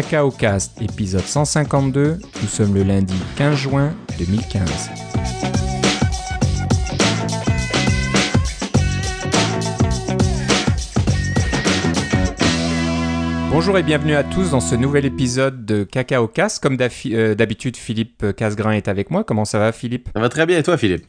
Cacao Cast, épisode 152. Nous sommes le lundi 15 juin 2015. Bonjour et bienvenue à tous dans ce nouvel épisode de Cacao Cast. Comme euh, d'habitude, Philippe Casgrain est avec moi. Comment ça va, Philippe? Ça va très bien et toi, Philippe?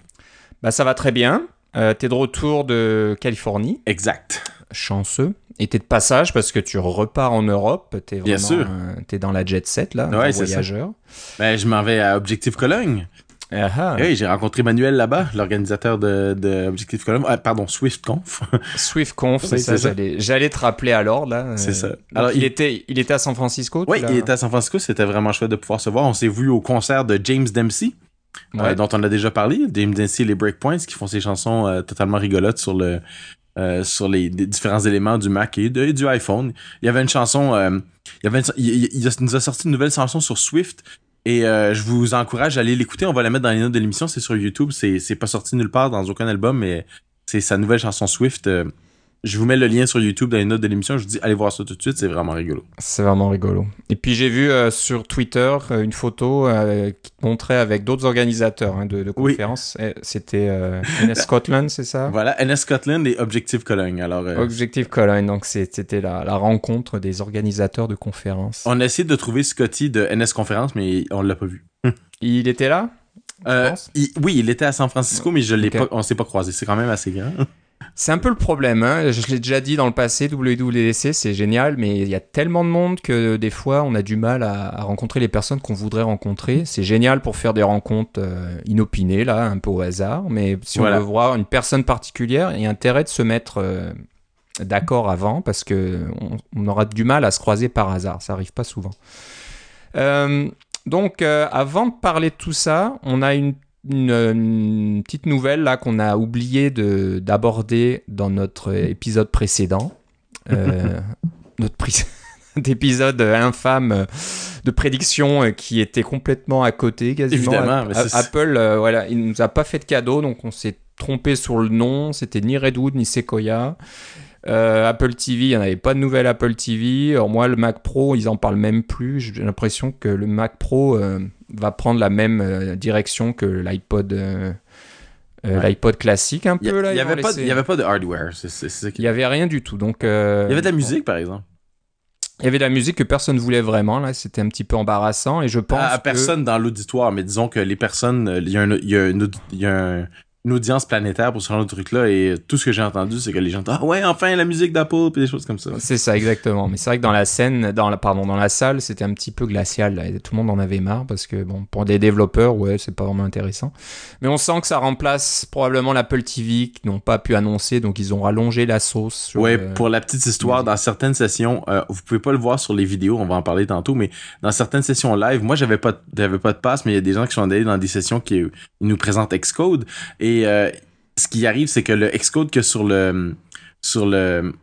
Bah, ça va très bien. Euh, t'es de retour de Californie. Exact. Chanceux. Et t'es de passage parce que tu repars en Europe. T'es vraiment, Bien sûr. t'es dans la jet set là, ouais, voyageur. Ben, je m'en vais à Objectif Cologne. Ah ah. Oui, j'ai rencontré Manuel là-bas, l'organisateur de, de Objectif Cologne. Ah, pardon, SwiftConf. SwiftConf, c'est ça. J'allais, j'allais te rappeler l'ordre là. C'est ça. Alors, il, était, il était à San Francisco. Oui, il était à San Francisco. C'était vraiment chouette de pouvoir se voir. On s'est vu au concert de James Dempsey. Euh, dont on a déjà parlé, James Dempsey et les Breakpoints qui font ces chansons euh, totalement rigolotes sur le euh, sur les, différents éléments du Mac et, du iPhone. Il y avait une chanson, il, y avait il, nous a sorti une nouvelle chanson sur Swift et je vous encourage à aller l'écouter. On va la mettre dans les notes de l'émission. C'est sur YouTube. C'est c'est pas sorti nulle part dans aucun album, mais c'est sa nouvelle chanson Swift. Je vous mets le lien sur YouTube dans les notes de l'émission. Je vous dis, allez voir ça tout de suite, c'est vraiment rigolo. C'est vraiment rigolo. Et puis j'ai vu euh, sur Twitter euh, une photo euh, qui montrait avec d'autres organisateurs hein, de, conférences. C'était NS Scotland, c'est ça? Voilà, NS Scotland et Objective Cologne. Alors, Objective Cologne, donc c'était la, la, rencontre des organisateurs de conférences. On a essayé de trouver Scotty de NS Conférence, mais on l'a pas vu. Il était là Oui, il était à San Francisco, mais je l'ai pas, on s'est pas croisé. C'est quand même assez grand. C'est un peu le problème, hein. je l'ai déjà dit dans le passé, WWDC c'est génial, mais il y a tellement de monde que des fois on a du mal à, rencontrer les personnes qu'on voudrait rencontrer. C'est génial pour faire des rencontres euh, inopinées, là, un peu au hasard, mais si on veut voir une personne particulière, il y a intérêt de se mettre euh, d'accord avant, parce que on, aura du mal à se croiser par hasard, ça arrive pas souvent. Euh, donc avant de parler de tout ça, on a une une, petite nouvelle là qu'on a oublié de d'aborder dans notre épisode précédent. Euh, notre épisode infâme de prédiction euh, qui était complètement à côté quasiment. Évidemment, Apple, euh, voilà, il nous a pas fait de cadeau, donc on s'est trompé sur le nom. C'était ni Redwood ni Sequoia. Apple TV, il n'y en avait pas de nouvelle Apple TV. Alors moi, le Mac Pro, ils en parlent même plus. J'ai l'impression que le Mac Pro, va prendre la même euh, direction que l'iPod. Euh, euh, l'iPod classique un peu là. Il n'y avait, avait, pas de hardware. Il n'y avait rien du tout. Donc, il y avait de la musique par exemple. Il y avait de la musique que personne ne voulait vraiment là. C'était un petit peu embarrassant et je pense. À, personne dans l'auditoire, mais disons que les personnes, il y a il y a un une audience planétaire pour ce genre de truc-là. Et tout ce que j'ai entendu, c'est que les gens disent Ah ouais, enfin la musique d'Apple, puis des choses comme ça. C'est ça, exactement. Mais c'est vrai que dans la scène, dans la, pardon, dans la salle, c'était un petit peu glacial. tout le monde en avait marre parce que, bon, pour des développeurs, ouais, c'est pas vraiment intéressant. Mais on sent que ça remplace probablement l'Apple TV qui n'ont pas pu annoncer, donc ils ont rallongé la sauce. ouais, pour la petite histoire, dans certaines sessions, euh, vous pouvez pas le voir sur les vidéos, on va en parler tantôt, mais dans certaines sessions live, moi j'avais pas, j'avais pas de passe, mais il y a des gens qui sont allés dans des sessions qui nous présentent Xcode et euh, ce qui arrive, c'est que le Xcode que sur le sur le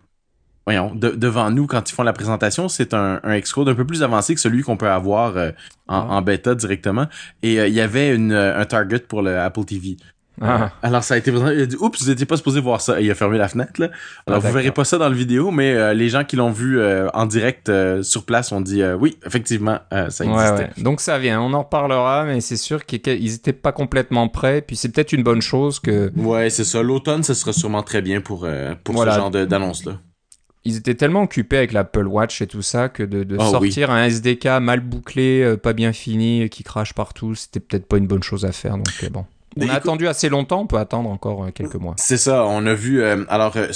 voyons devant nous quand ils font la présentation, c'est un, un, Xcode un peu plus avancé que celui qu'on peut avoir euh, en, en, bêta directement. Et euh, il y avait une, un target pour le Apple TV. Ah. Alors ça a été il a dit oups vous étiez pas supposé voir ça et il a fermé la fenêtre là. Alors ah, vous verrez pas ça dans le vidéo mais euh, les gens qui l'ont vu euh, en direct euh, sur place ont dit oui effectivement ça existait. Ouais, ouais. Donc ça vient on en reparlera mais c'est sûr qu'ils étaient pas complètement prêts puis c'est peut-être une bonne chose que Ouais c'est ça l'automne ce sera sûrement très bien pour pour ce genre d'annonce là. Ils étaient tellement occupés avec l'Apple Watch et tout ça que de, de ah sortir un SDK mal bouclé, pas bien fini, qui crache partout, c'était peut-être pas une bonne chose à faire. Donc bon. On a attendu assez longtemps, on peut attendre encore euh, quelques mois. C'est ça, on a vu. Euh, alors, euh,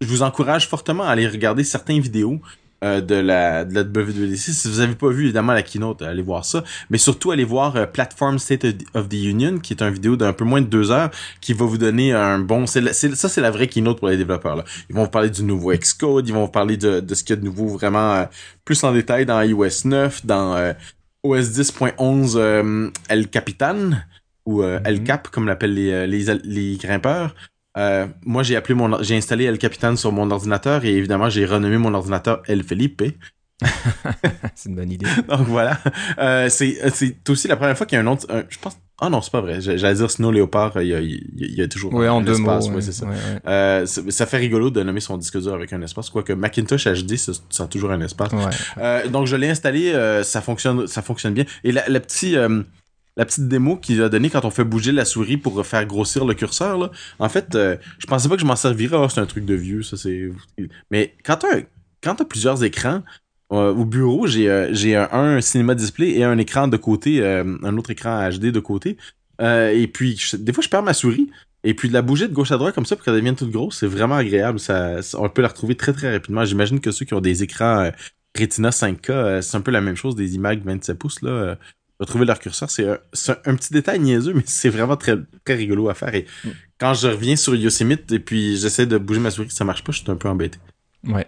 je vous encourage fortement à aller regarder certaines vidéos de la de la WWDC. Si vous avez pas vu évidemment la keynote, allez voir ça. Mais surtout allez voir Platform State of the Union, qui est une vidéo d'un peu moins de deux heures, qui va vous donner un bon. Ça c'est la vraie keynote pour les développeurs. Là. Ils vont vous parler du nouveau Xcode, ils vont vous parler de, de ce qu'il y a de nouveau vraiment plus en détail dans iOS 9, dans OS 10.11 El Capitan ou euh, El mhm. Cap, comme l'appellent les, euh, les, les, grimpeurs. Euh, moi, j'ai appelé mon, j'ai installé El Capitan sur mon ordinateur et évidemment, j'ai renommé mon ordinateur El Felipe. c'est une bonne idée. Donc voilà, euh, c'est c'est aussi la première fois qu'il y a un autre, je pense Ah non, c'est pas vrai. J'allais dire Snow Léopard, il y a, il y a toujours Ouais, en un deux espace. mots. ouais, ouais, c'est ça. Euh, ça fait rigolo de nommer son disque dur avec un espace, quoique Macintosh HD, ça, ça a toujours un espace. Euh, donc je l'ai installé, euh, ça fonctionne, ça fonctionne bien. Et la, la petite, euh, la petite démo qu'il a donnée quand on fait bouger la souris pour faire grossir le curseur, là, en fait, euh, je pensais pas que je m'en servirais. Ah, c'est un truc de vieux, ça c'est. Mais quand t'as, quand plusieurs écrans. euh, au bureau, j'ai euh, un, cinéma display et un écran de côté, un autre écran HD de côté. Et puis, des fois, je perds ma souris. Et puis, de la bouger de gauche à droite comme ça pour qu'elle devienne toute grosse, c'est vraiment agréable. On peut la retrouver très, très rapidement. J'imagine que ceux qui ont des écrans Retina 5K, euh, c'est un peu la même chose des iMac 27 pouces. Là, retrouver leur curseur, c'est un, petit détail niaiseux, mais c'est vraiment très, très rigolo à faire. Et Mm. quand je reviens sur Yosemite et puis j'essaie de bouger ma souris, ça marche pas, je suis un peu embêté. Ouais.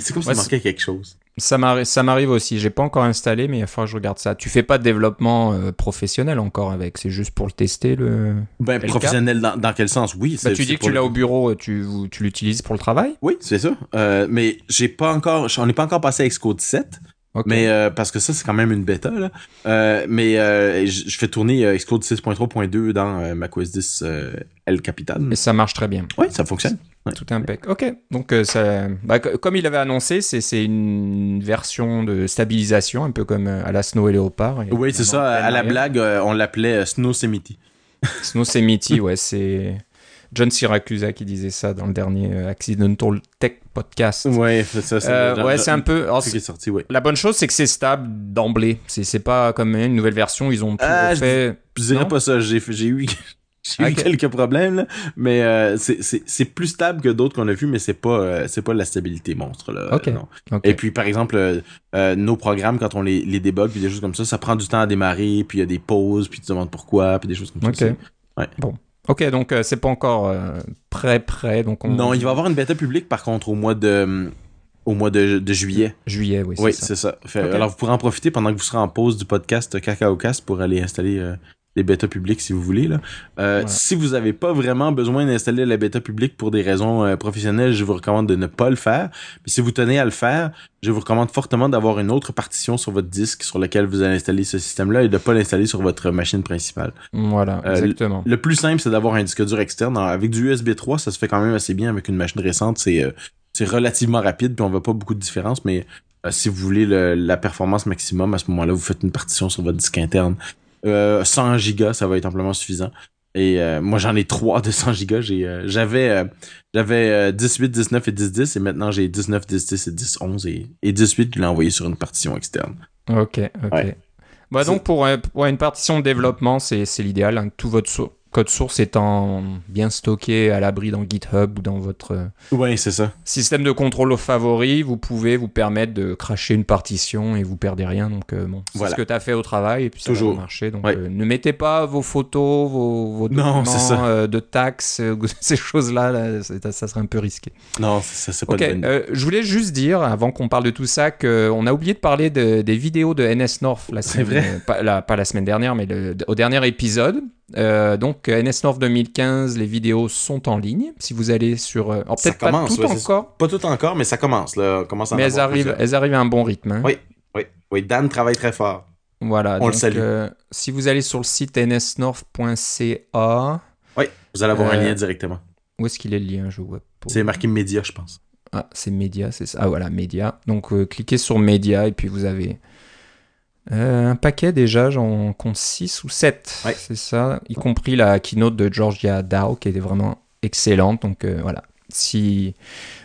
C'est comme si Ouais, ça manquait quelque chose. Ça m'arrive, ça m'arrive aussi. J'ai pas encore installé, mais il va falloir que je regarde ça. Tu fais pas de développement euh, professionnel encore avec? C'est juste pour le tester. Le. Ben, professionnel dans, dans quel sens? Oui. Bah, tu dis que tu le- l'as au bureau. Tu, tu l'utilises pour le travail? Oui, c'est ça. Euh, mais j'ai pas encore, on n'est pas encore passé à Xcode 7. Mais euh, parce que ça, c'est quand même une bêta. Là. Euh, mais euh, je fais tourner Xcode 6.3.2 dans macOS 10 euh, El Capitan. Et ça marche très bien. Oui, ça fonctionne. Ouais. Tout impec. Ok. Donc ça, bah, co- comme il avait annoncé, c'est, une version de stabilisation, un peu comme à la Snow et Léopard. Et Oui, c'est ça. À la blague, on l'appelait Snow Semiti. Snow Semiti, ouais, c'est John Siracusa qui disait ça dans le dernier euh, Accidental Tech podcast. Ouais, c'est ça. c'est Euh, ouais, c'est un peu. alors, le truc qui est sorti, ouais. La bonne chose, c'est que c'est stable d'emblée. C'est, c'est pas comme une nouvelle version, ils ont tout Ah, refait. Je dirais pas ça. J'ai j'ai eu, j'ai eu Ok. quelques problèmes, là, mais euh, c'est- plus stable que d'autres qu'on a vu, mais c'est pas euh, c'est pas la stabilité monstre là. Ok. non. Ok. Et puis, par exemple, euh, nos programmes, quand on les, les débug, puis des choses comme ça, ça prend du temps à démarrer, puis il y a des pauses, puis tu te demandes pourquoi, puis des choses comme ça. Ouais. Bon. Ok, donc euh, c'est pas encore euh, prêt, prêt. Donc on... Non, il va y avoir une bêta publique, par contre, au mois de, au mois de, de juillet. Juillet, oui, Oui, c'est ça. Fait-. Alors, vous pourrez en profiter pendant que vous serez en pause du podcast CacaoCast pour aller installer euh, les bêtas publiques si vous voulez. Là. Euh. Si vous n'avez pas vraiment besoin d'installer la bêta publique pour des raisons euh, professionnelles, je vous recommande de ne pas le faire. Puis si vous tenez à le faire, je vous recommande fortement d'avoir une autre partition sur votre disque sur lequel vous allez installer ce système-là et de ne pas l'installer sur votre machine principale. Voilà, Euh, exactement. Le plus simple, c'est d'avoir un disque dur externe. Alors, avec du USB 3, ça se fait quand même assez bien avec une machine récente. C'est euh, c'est relativement rapide, puis on voit pas beaucoup de différence, mais euh, si vous voulez le- la performance maximum, à ce moment-là, vous faites une partition sur votre disque interne. Euh, 100 gigas, ça va être amplement suffisant. Et euh, moi, j'en ai trois de 100 gigas. J'ai, euh, j'avais euh, j'avais euh, 18, 19 et 10, 10, et maintenant j'ai 19, 10, 10 et 10, 11. Et, et 18, je l'ai envoyé sur une partition externe. Ok, ok. Ouais. Bah donc pour, euh, pour une partition de développement, c'est c'est l'idéal. hein. Tout votre so- code source étant bien stocké à l'abri dans GitHub ou dans votre euh, Ouais, c'est ça. système de contrôle au favori, vous pouvez vous permettre de cracher une partition et vous perdez rien. Donc euh, bon, c'est Voilà. ce que tu as fait au travail et puis ça Toujours. va marcher. Donc Ouais. euh, ne mettez pas vos photos, vos, vos documents ça. euh, de taxes, ces choses-là, là, ça serait un peu risqué. Non, ça, c'est pas Ok, de bonne idée. je voulais juste dire, avant qu'on parle de tout ça, qu'on a oublié de parler de- des vidéos de NS North la semaine, vrai. pas, la, pas la semaine dernière, mais le- au dernier épisode. Euh, donc euh, NS North 2015, les vidéos sont en ligne. Si vous allez sur, euh, peut-être pas tout ouais, encore, Pas tout encore, mais ça commence. Là. On commence à mais elles arrivent, plusieurs. elles arrivent à un bon rythme. hein. Oui. Oui, oui, Dan travaille très fort. Voilà. On le salue. euh, si vous allez sur le site nsnorth.ca, Oui, vous allez avoir un lien directement. où est-ce qu'il est le lien Je vois. pas. C'est marqué média, je pense. Ah, c'est média, c'est ça. Ah voilà, média. Donc cliquez sur média et puis vous avez euh, un paquet déjà, j'en compte 6 ou 7. Ouais. C'est ça, y compris la keynote de Georgia Dow qui était vraiment excellente. Donc euh, voilà. Si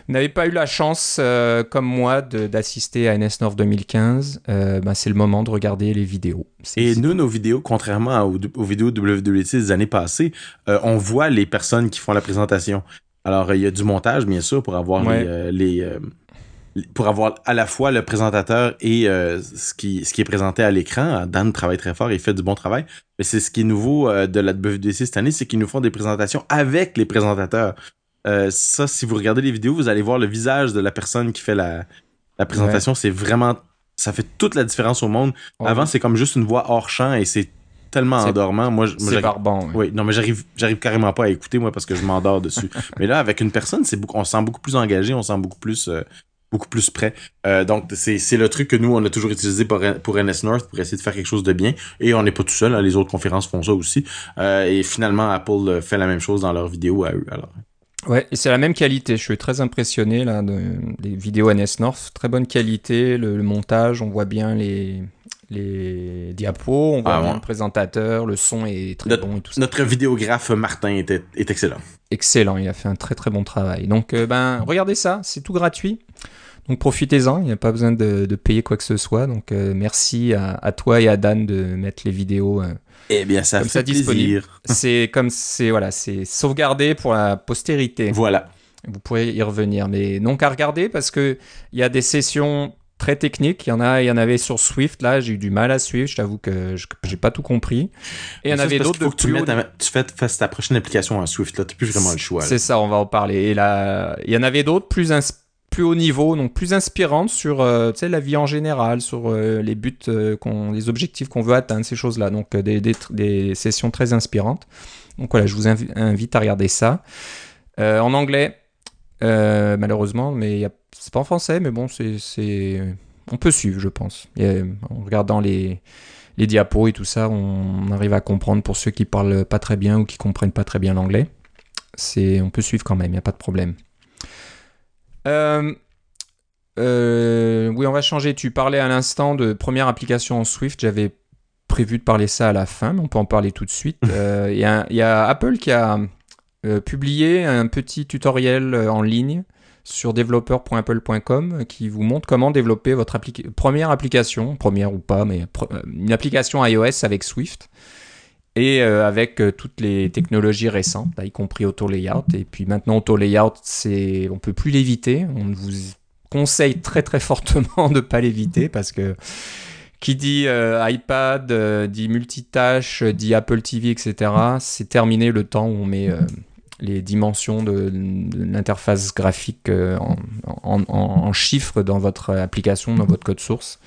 vous n'avez pas eu la chance, euh, comme moi, d'assister à NS North 2015, euh, bah, c'est le moment de regarder les vidéos. Et nous, nos vidéos, contrairement aux, aux vidéos WWDC des années passées, on voit les personnes qui font la présentation. Alors, il y a du montage, bien sûr, pour avoir Ouais. les, les, pour avoir à la fois le présentateur et euh, ce, qui, ce qui est présenté à l'écran. Dan travaille très fort et fait du bon travail. Mais c'est ce qui est nouveau euh, de la WWDC cette année, c'est qu'ils nous font des présentations avec les présentateurs. Euh, ça, si vous regardez les vidéos, vous allez voir le visage de la personne qui fait la, la présentation. C'est vraiment... Ça fait toute la différence au monde. Avant, c'est comme juste une voix hors champ et c'est tellement endormant. Moi, c'est barbant. ouais. oui, non, mais j'arrive, j'arrive carrément pas à écouter, moi, parce que je m'endors dessus. mais là, avec une personne, c'est beaucoup, on se sent beaucoup plus engagé, on se sent beaucoup plus, euh, beaucoup plus près. Euh, donc, c'est le truc que nous, on a toujours utilisé pour, pour NS North pour essayer de faire quelque chose de bien. Et on n'est pas tout seul, hein, les autres conférences font ça aussi. Euh, et finalement, Apple fait la même chose dans leurs vidéos à eux. Alors. Ouais, et c'est la même qualité. Je suis très impressionné là de, des vidéos NS North. Très bonne qualité, le, montage, on voit bien les, les diapos, on voit ah, bien le présentateur, le son est très bon et tout ça. Notre vidéographe Martin est, est, excellent. Excellent, il a fait un très très bon travail. Donc euh, ben regardez ça, c'est tout gratuit. Donc profitez-en, il n'y a pas besoin de, de, payer quoi que ce soit. Donc euh, merci à, à, toi et à Dan de mettre les vidéos. Euh, eh bien, ça fait plaisir. C'est comme c'est voilà, c'est sauvegardé pour la postérité. Voilà. Vous pourrez y revenir, mais non qu'à regarder parce que il y a des sessions très techniques. Il y en a, il y en avait sur Swift. Là, j'ai eu du mal à suivre. Je t'avoue que j'ai pas tout compris. Et il y en avait d'autres. Faut que tu, mettes, tu fais, ta prochaine application en Swift. Là, t'as plus vraiment le choix. C'est ça, on va en parler. Et là, il y en avait d'autres plus plus haut niveau, donc plus inspirantes sur euh, la vie en général, sur euh, les buts, euh, les objectifs qu'on veut atteindre, ces choses-là. Donc des, des, sessions très inspirantes. Donc voilà, je vous invite à regarder ça. en anglais, malheureusement, mais c'est pas en français, mais bon, c'est, on peut suivre, je pense. en regardant les, diapos et tout ça, on arrive à comprendre pour ceux qui parlent pas très bien ou qui comprennent pas très bien l'anglais. On peut suivre quand même, il n'y a pas de problème. Euh, euh, oui, on va changer. Tu parlais à l'instant de première application en Swift. J'avais prévu de parler ça à la fin, mais on peut en parler tout de suite. Euh, il y, a Apple qui a publié un petit tutoriel en ligne sur developer.apple.com qui vous montre comment développer votre première application, première ou pas, mais une application iOS avec Swift et euh, avec euh, toutes les technologies récentes, y compris auto layout. Et puis maintenant auto layout, c'est on peut plus l'éviter. On vous conseille très très fortement de pas l'éviter parce que qui dit euh, iPad, dit multitâche, dit Apple TV, etc. C'est terminé le temps où on met les dimensions de, l'interface graphique en, chiffres dans votre application, dans votre code source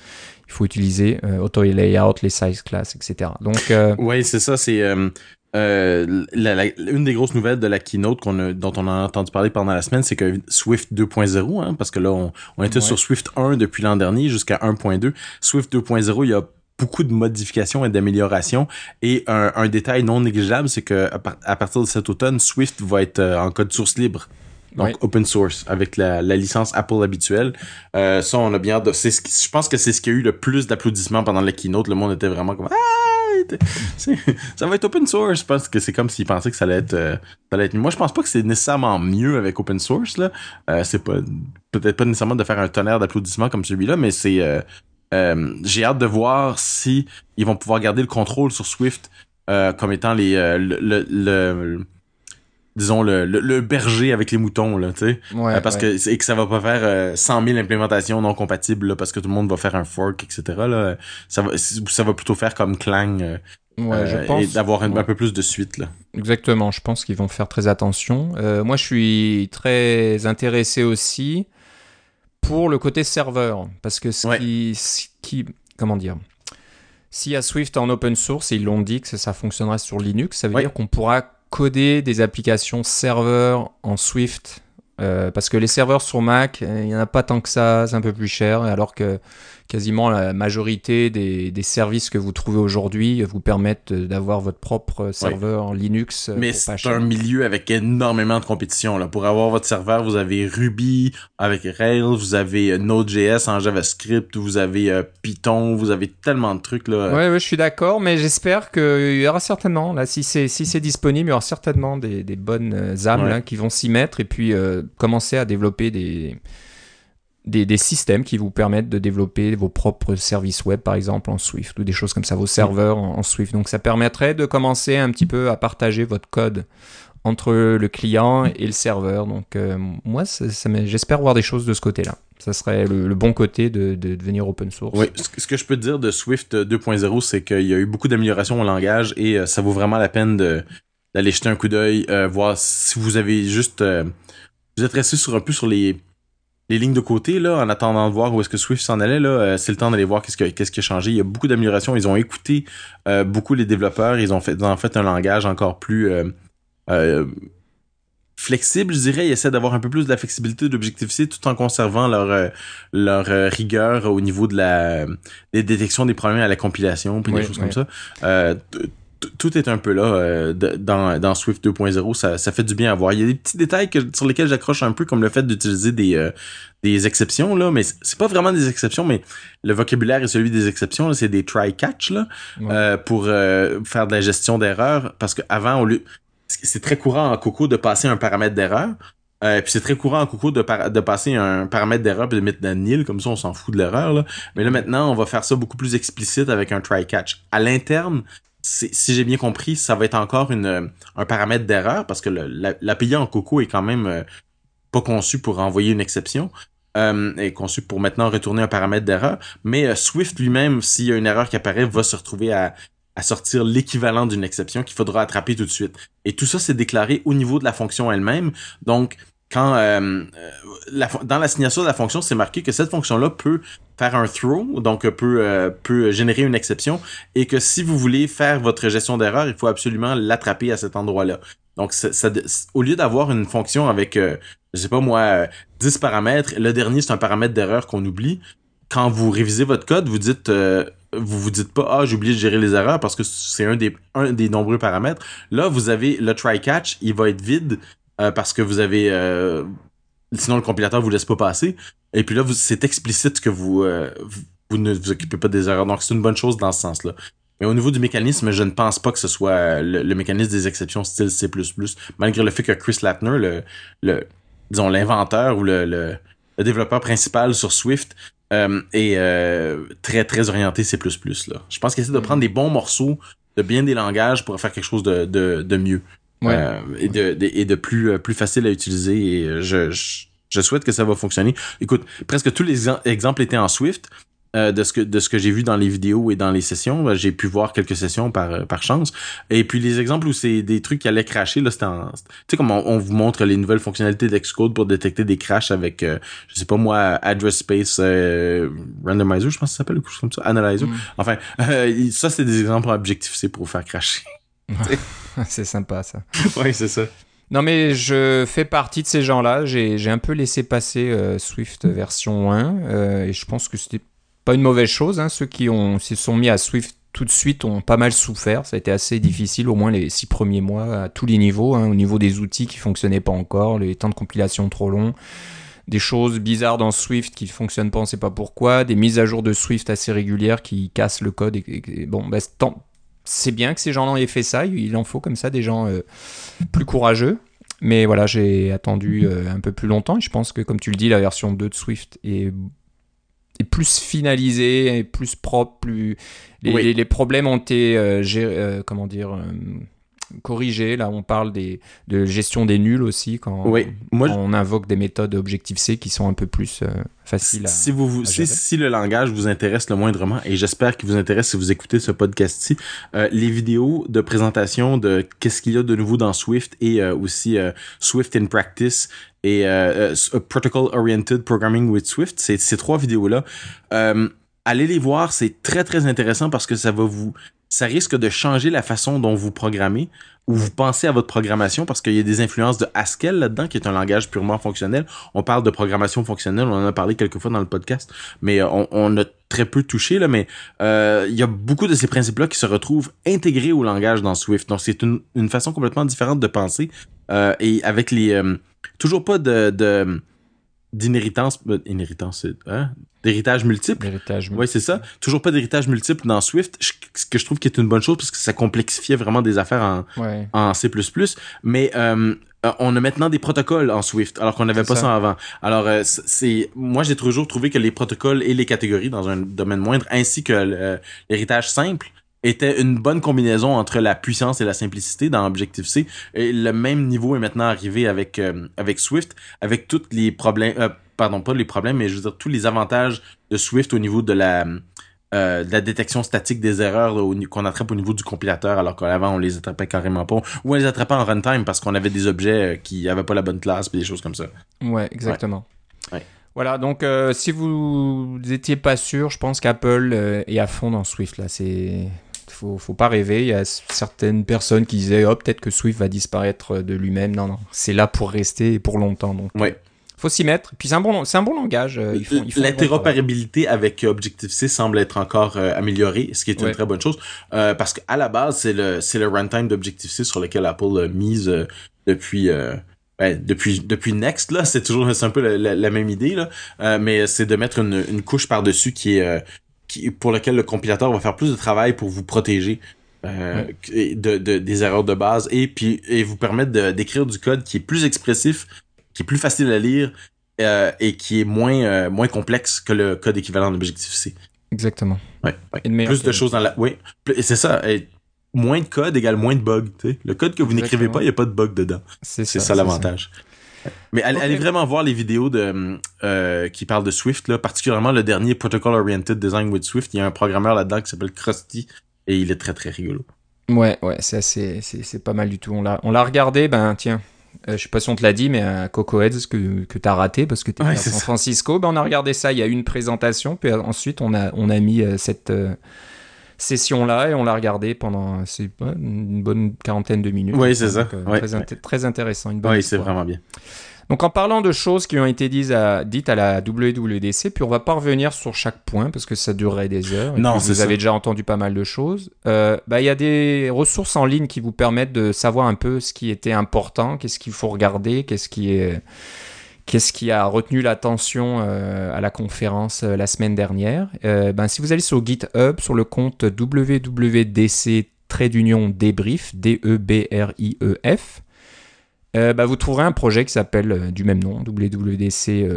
il faut utiliser euh, auto layout, les size class, etc. Donc, euh, oui, c'est ça. C'est euh, une des grosses nouvelles de la keynote qu'on dont on a entendu parler pendant la semaine, c'est que Swift 2.0, hein, parce que là, on, on était sur Swift 1 depuis l'an dernier jusqu'à 1.2. Swift 2.0, il y a beaucoup de modifications et d'améliorations. Et un, un, détail non négligeable, c'est que à, partir de cet automne, Swift va être en code source libre donc open source avec la, la licence Apple habituelle. Euh, ça, on a bien de. Ce, je pense que c'est ce qui a eu le plus d'applaudissements pendant la keynote. Le monde était vraiment comme ah, ça va être open source. Je pense que c'est comme s'ils pensaient que ça allait être, euh, ça allait être. Moi, je pense pas que c'est nécessairement mieux avec open source là. Euh, c'est pas peut-être pas nécessairement de faire un tonnerre d'applaudissements comme celui-là, mais c'est euh, euh, j'ai hâte de voir si ils vont pouvoir garder le contrôle sur Swift comme étant les le, le disons le, le, berger avec les moutons là tu sais. Euh, parce que et que ça va pas faire euh, 100 000 implémentations non compatibles là, parce que tout le monde va faire un fork etc là. Ça va ça va plutôt faire comme Clang euh, ouais, je pense, et d'avoir un, peu plus de suite là. Exactement je pense qu'ils vont faire très attention. Euh, moi je suis très intéressé aussi pour le côté serveur parce que ce qui, ce qui comment dire s'il y a Swift en open source et ils l'ont dit que ça fonctionnera sur Linux ça veut dire qu'on pourra coder des applications serveurs en Swift euh, parce que les serveurs sur Mac, il n'y en a pas tant que ça, c'est un peu plus cher, alors que quasiment la majorité des, des services que vous trouvez aujourd'hui vous permettent d'avoir votre propre serveur en Linux. Euh, Mais c'est un milieu avec énormément de compétition. Là. Pour avoir votre serveur, vous avez Ruby avec Rails, vous avez euh, Node.js en JavaScript, vous avez euh, Python, vous avez tellement de trucs. Là. Ouais, ouais je suis d'accord, mais j'espère qu'il y aura certainement, là, si c'est si disponible, il y aura certainement des, des bonnes âmes là, qui vont s'y mettre et puis commencer à développer des des, systèmes qui vous permettent de développer vos propres services web, par exemple, en Swift, ou des choses comme ça, vos serveurs en, Swift. Donc ça permettrait de commencer un petit peu à partager votre code entre le client et le serveur. Donc euh, moi, ça, j'espère voir des choses de ce côté-là. Ça serait le, bon côté de, de, devenir open source. Oui, ce que je peux te dire de Swift 2.0, c'est qu'il y a eu beaucoup d'améliorations au langage et euh, ça vaut vraiment la peine d'aller jeter un coup d'œil, euh, voir si vous avez juste... vous êtes resté sur un peu sur les les lignes de côté, là, en attendant de voir où est-ce que Swift s'en allait, là, euh, c'est le temps d'aller voir qu'est-ce qui, qu'est-ce qui a changé. Il y a beaucoup d'améliorations. Ils ont écouté euh, beaucoup les développeurs. Ils ont fait, en fait un langage encore plus euh, flexible, je dirais. Ils essaient d'avoir un peu plus de la flexibilité d'Objective-C tout en conservant leur, leur rigueur au niveau de la des détections des problèmes à la compilation puis des choses comme ça. Euh, tout est un peu là dans, dans Swift 2.0. Ça, ça fait du bien à voir. Il y a des petits détails que, sur lesquels j'accroche un peu, comme le fait d'utiliser des, des exceptions, là, mais c'est pas vraiment des exceptions, mais le vocabulaire est celui des exceptions. C'est des try-catch là, pour faire de la gestion d'erreurs. Parce qu'avant, lieu c'est très courant en Coco de passer un paramètre d'erreur. Euh, puis c'est très courant en Coco de, de passer un paramètre d'erreur et de mettre dans nil, comme ça on s'en fout de l'erreur. Mais là maintenant, on va faire ça beaucoup plus explicite avec un try-catch. À l'interne, si j'ai bien compris, ça va être encore une, un paramètre d'erreur parce que l'API en Coco est quand même euh, pas conçu pour envoyer une exception. Euh, est conçu pour maintenant retourner un paramètre d'erreur. Mais euh, Swift lui-même, s'il y a une erreur qui apparaît, va se retrouver à à sortir l'équivalent d'une exception qu'il faudra attraper tout de suite. Et tout ça, c'est déclaré au niveau de la fonction elle-même. Donc, quand euh, la, dans la signature de la fonction, c'est marqué que cette fonction-là peut faire un throw, donc peut, euh, peut générer une exception, et que si vous voulez faire votre gestion d'erreur, il faut absolument l'attraper à cet endroit-là. Donc, au lieu d'avoir une fonction avec, euh, je sais pas moi, 10 paramètres, le dernier, c'est un paramètre d'erreur qu'on oublie, quand vous révisez votre code, vous dites vous vous dites pas ah j'ai oublié de gérer les erreurs parce que c'est un des un des nombreux paramètres. Là vous avez le try catch, il va être vide euh, parce que vous avez euh, sinon le compilateur vous laisse pas passer. Et puis là c'est explicite que vous, euh, vous, ne vous occupez pas des erreurs. Donc c'est une bonne chose dans ce sens-là. Mais au niveau du mécanisme, je ne pense pas que ce soit le, mécanisme des exceptions style C++, malgré le fait que Chris Latner, le, le disons l'inventeur ou le, le, le développeur principal sur Swift, euh, et euh, très très orienté C++. Là. Je pense qu'il essaie de prendre des bons morceaux de bien des langages pour faire quelque chose de, de, de mieux euh, et, de, et de plus plus facile à utiliser. Et je, je souhaite que ça va fonctionner. Écoute, presque tous les exemples étaient en Swift. Euh, de ce que de ce que j'ai vu dans les vidéos et dans les sessions. Ben, j'ai pu voir quelques sessions par euh, par chance. Et puis les exemples où c'est des trucs qui allaient cracher là, c'était tu sais comme on, vous montre les nouvelles fonctionnalités d'Xcode pour détecter des crashs avec euh, je sais pas moi address space randomizer, je pense que ça s'appelle quelque chose comme ça, analyzer. Mm. Enfin, ça c'est des exemples objectifs c'est pour faire cracher. c'est sympa ça. oui, c'est ça. Non, mais je fais partie de ces gens-là. J'ai un peu laissé passer Swift version 1 et je pense que c'était pas une mauvaise chose. Hein. Ceux qui se sont mis à Swift tout de suite ont pas mal souffert. Ça a été assez difficile, au moins les six premiers mois, à tous les niveaux. Hein. au niveau des outils qui fonctionnaient pas encore, les temps de compilation trop longs, des choses bizarres dans Swift qui fonctionnent pas, on sait pas pourquoi, des mises à jour de Swift assez régulières qui cassent le code. Et, bon, bah, c'est bien que ces gens-là aient fait ça. Il en faut comme ça des gens euh, plus courageux. Mais voilà, j'ai attendu euh, un peu plus longtemps. Et je pense que, comme tu le dis, la version 2 de Swift est est plus finalisé, et plus propre, plus les, les, problèmes ont été euh, comment dire euh, corrigés. Là, on parle des, de gestion des nuls aussi quand, on invoque des méthodes Objective-C qui sont un peu plus faciles à. Si, vous, si, le langage vous intéresse le moindrement, et j'espère qu'il vous intéresse si vous écoutez ce podcast-ci, les vidéos de présentation de qu'est-ce qu'il y a de nouveau dans Swift et aussi Swift in Practice et euh, euh, Protocol Oriented Programming with Swift, ces, ces trois vidéos-là, euh, allez les voir, c'est très très intéressant parce que ça va vous, ça risque de changer la façon dont vous programmez ou vous pensez à votre programmation parce qu'il y a des influences de Haskell là-dedans qui est un langage purement fonctionnel. On parle de programmation fonctionnelle, on en a parlé quelques fois dans le podcast, mais on, on a très peu touché là, mais euh, il y a beaucoup de ces principes-là qui se retrouvent intégrés au langage dans Swift. Donc c'est une, façon complètement différente de penser euh, et avec les euh, toujours pas de, de d'inhéritance euh, inhéritance hein? d'héritage multiple. Oui c'est ça. toujours pas d'héritage multiple dans Swift. Ce que je trouve qui est une bonne chose parce que ça complexifiait vraiment des affaires en, en C++ mais euh, on a maintenant des protocoles en Swift alors qu'on n'avait pas ça. avant. Alors euh, c'est moi j'ai toujours trouvé que les protocoles et les catégories dans un domaine moindre ainsi que l'héritage simple était une bonne combinaison entre la puissance et la simplicité dans Objective-C. Et le même niveau est maintenant arrivé avec, euh, avec Swift, avec tous les problèmes, euh, pardon, pas les problèmes, mais je veux dire tous les avantages de Swift au niveau de la, euh, de la détection statique des erreurs qu'on attrape au niveau du compilateur, alors qu'avant on les attrapait carrément pas, ou on les attrapait en runtime parce qu'on avait des objets qui avaient pas la bonne classe, et des choses comme ça. Ouais, exactement. Voilà, donc si vous n'étiez pas sûr, je pense qu'Apple est à fond dans Swift là. C'est faut, faut pas rêver. Il y a certaines personnes qui disaient, oh, peut-être que Swift va disparaître de lui-même. Non, non, c'est là pour rester et pour longtemps. Donc, Ouais. faut s'y mettre. Puis c'est un bon, c'est un bon langage. euh, bon. L'interopérabilité avec Objective-C semble être encore euh, améliorée, ce qui est une Ouais. très bonne chose. euh, parce qu'à la base, c'est le, c'est le runtime d'Objective-C sur lequel Apple mise euh, depuis, euh, ouais, depuis, depuis Next. Là, c'est toujours c'est un peu la, la- la même idée, là. Euh, mais c'est de mettre une, une couche par-dessus qui est euh, qui, pour lequel le compilateur va faire plus de travail pour vous protéger. euh, de, de- des erreurs de base et puis et vous permettre d'écrire du code qui est plus expressif, qui est plus facile à lire euh, et qui est moins euh, moins complexe que le code équivalent d'Objective-C. Exactement. Ouais, Plus de choses dans la. Oui, c'est ça. Et moins de code égale moins de bugs. Le code que vous n'écrivez pas, il n'y a pas de bug dedans. C'est C'est ça, ça, l'avantage. Mais allez, vraiment voir les vidéos de euh, qui parlent de Swift, là, particulièrement le dernier Protocol Oriented Design with Swift. Il y a un programmeur là-dedans qui s'appelle Krusty et il est très très rigolo. Ouais, ouais, c'est assez, c'est, c'est pas mal du tout. On l'a, on l'a regardé, ben tiens, euh, je sais pas si on te l'a dit, mais à Coco Heads que, que t'as raté parce que t'étais Ouais, à San ça. Francisco, ben on a regardé ça. Il y a eu une présentation, puis euh, ensuite on a, on a mis euh, cette euh, session là et on l'a regardé pendant une bonne quarantaine de minutes. Oui, c'est ça. Donc, euh, Ouais, très, ouais. inté- très intéressant, une bonne Oui, c'est vraiment bien. Donc en parlant de choses qui ont été dites à, dites à la WWDC, puis on va pas revenir sur chaque point parce que ça durerait des heures. et Non, vous ça. avez déjà entendu pas mal de choses. Euh, bah, Il y a des ressources en ligne qui vous permettent de savoir un peu ce qui était important, qu'est-ce qu'il faut regarder, qu'est-ce qui est... Qu'est-ce qui a retenu l'attention euh, à la conférence euh, la semaine dernière? Euh, ben, Si vous allez sur GitHub, sur le compte WWDC trait d'union D-E-B-R-I-E-F, euh, bah, vous trouverez un projet qui s'appelle du même nom, WWDC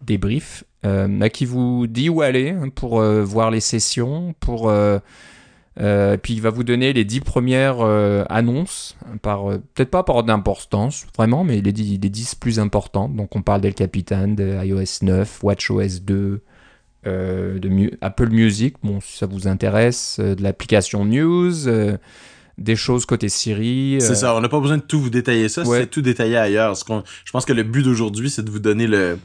débrief, bah, qui vous dit où aller hein, pour voir les sessions, pour euh, puis il va vous donner les dix premières euh, annonces, par euh, peut-être pas par ordre d'importance vraiment, mais les dix, les 10 plus importantes. Donc on parle d'El Capitan, de iOS 9, WatchOS 2, euh, de Mu- Apple Music, bon si ça vous intéresse, de l'application News, des choses côté Siri. C'est ça, on n'a pas besoin de tout vous détailler ça, Ouais. c'est tout détaillé ailleurs. Ce je pense que le but d'aujourd'hui, c'est de vous donner le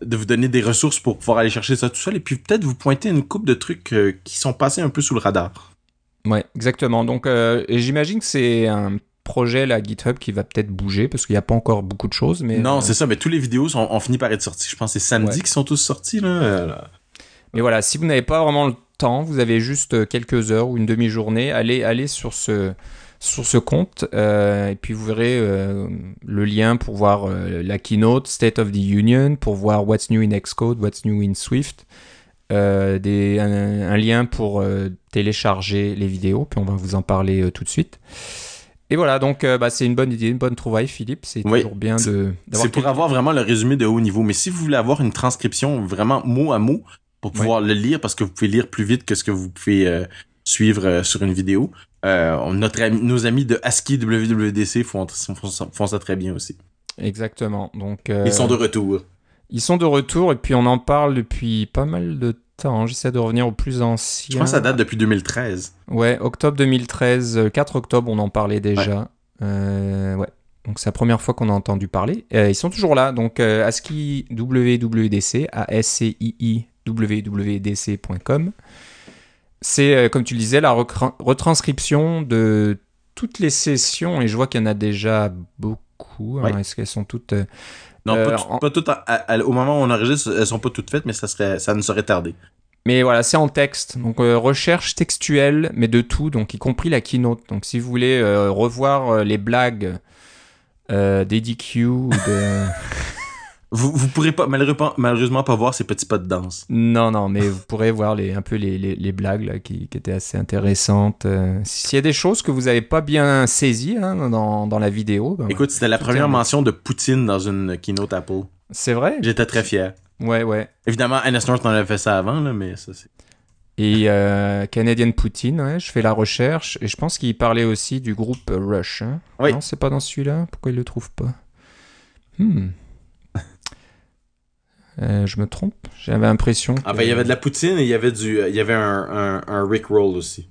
de vous donner des ressources pour pouvoir aller chercher ça tout seul et puis peut-être vous pointer une coupe de trucs qui sont passés un peu sous le radar. Ouais, exactement. Donc, euh, j'imagine que c'est un projet, la GitHub, qui va peut-être bouger parce qu'il n'y a pas encore beaucoup de choses. Mais, non, euh, c'est ça, mais tous les vidéos sont, ont fini par être sorties. Je pense que c'est samedi Ouais. qu'ils sont tous sortis là. Euh, mais voilà, si vous n'avez pas vraiment le temps, vous avez juste euh, quelques heures ou une demi-journée, allez, allez sur ce sur ce compte euh, et puis vous verrez euh, le lien pour voir euh, la keynote State of the Union, pour voir What's New in Xcode, What's New in Swift, des, un, un lien pour télécharger les vidéos, puis on va vous en parler euh, tout de suite. Et voilà, donc euh, bah, c'est une bonne idée, une bonne trouvaille, Philippe. C'est Oui, toujours bien de C'est pour avoir vraiment le résumé de haut niveau. Mais si vous voulez avoir une transcription vraiment mot à mot pour pouvoir le lire, parce que vous pouvez lire plus vite que ce que vous pouvez euh, suivre sur une vidéo, notre ami- nos amis de ASCII WWDC font, font, ça- font ça très bien aussi. Exactement. Donc Ils sont de retour. Ils sont de retour et puis on en parle depuis pas mal de temps. J'essaie de revenir au plus ancien. Je pense que ça date depuis 2013. Ouais, octobre 2013, euh, 4 octobre, on en parlait déjà. Euh, ouais. Donc c'est la première fois qu'on a entendu parler. Euh, ils sont toujours là. Donc euh, ASCII WWDC, A-S-C-I-I WWDC.com. C'est, euh, comme tu le disais, la retranscription de toutes les sessions, et je vois qu'il y en a déjà beaucoup. Alors, Ouais. Est-ce qu'elles sont toutes... euh, Non, Euh, pas, tout- pas toutes. à- à- au moment où on enregistre, elles sont pas toutes faites, mais ça serait, ça ne serait tardé. Mais voilà, c'est en texte. Donc euh, recherche textuelle, mais de tout, donc y compris la keynote. Donc si vous voulez euh, revoir euh, les blagues euh, d'EDQ ou de... Vous, vous pourrez pas, malheureusement, pas voir ces petits pas de danse. non, non, mais vous pourrez voir les, un peu les, les, les blagues là, qui, qui étaient assez intéressantes. Euh, S'il y a des choses que vous n'avez pas bien saisies hein, dans, dans la vidéo, ben, Écoute, c'était la première mention de Poutine dans une keynote Apple. c'est vrai? J'étais très fier. Ouais, ouais. Évidemment, Anna North en avait fait ça avant, là, mais ça, c'est. Et euh, Canadian Poutine, ouais, je fais la recherche et je pense qu'il parlait aussi du groupe Rush. hein. Oui. Non, c'est pas dans celui-là? Pourquoi il le trouve pas? Hmm. Euh, je me trompe? J'avais l'impression. Ah, ben, il y avait de la Poutine et il y avait du, il y avait un, un, un Rick Roll aussi.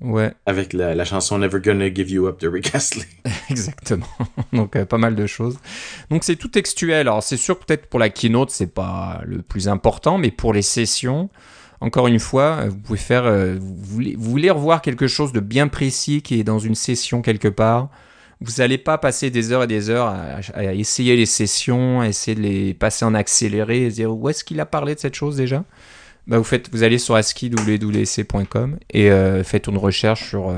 Ouais, Avec la, la chanson Never Gonna Give You Up de Rick Astley. exactement. Donc euh, pas mal de choses. Donc c'est tout textuel. Alors c'est sûr peut-être pour la keynote c'est pas le plus important, mais pour les sessions, encore une fois, vous pouvez faire, vous voulez, vous voulez revoir quelque chose de bien précis qui est dans une session quelque part. Vous n'allez pas passer des heures et des heures à, essayer les sessions, à essayer de les passer en accéléré et dire où est-ce qu'il a parlé de cette chose déjà? Bah, vous, faites, vous allez sur ASCII.com et faites une recherche sur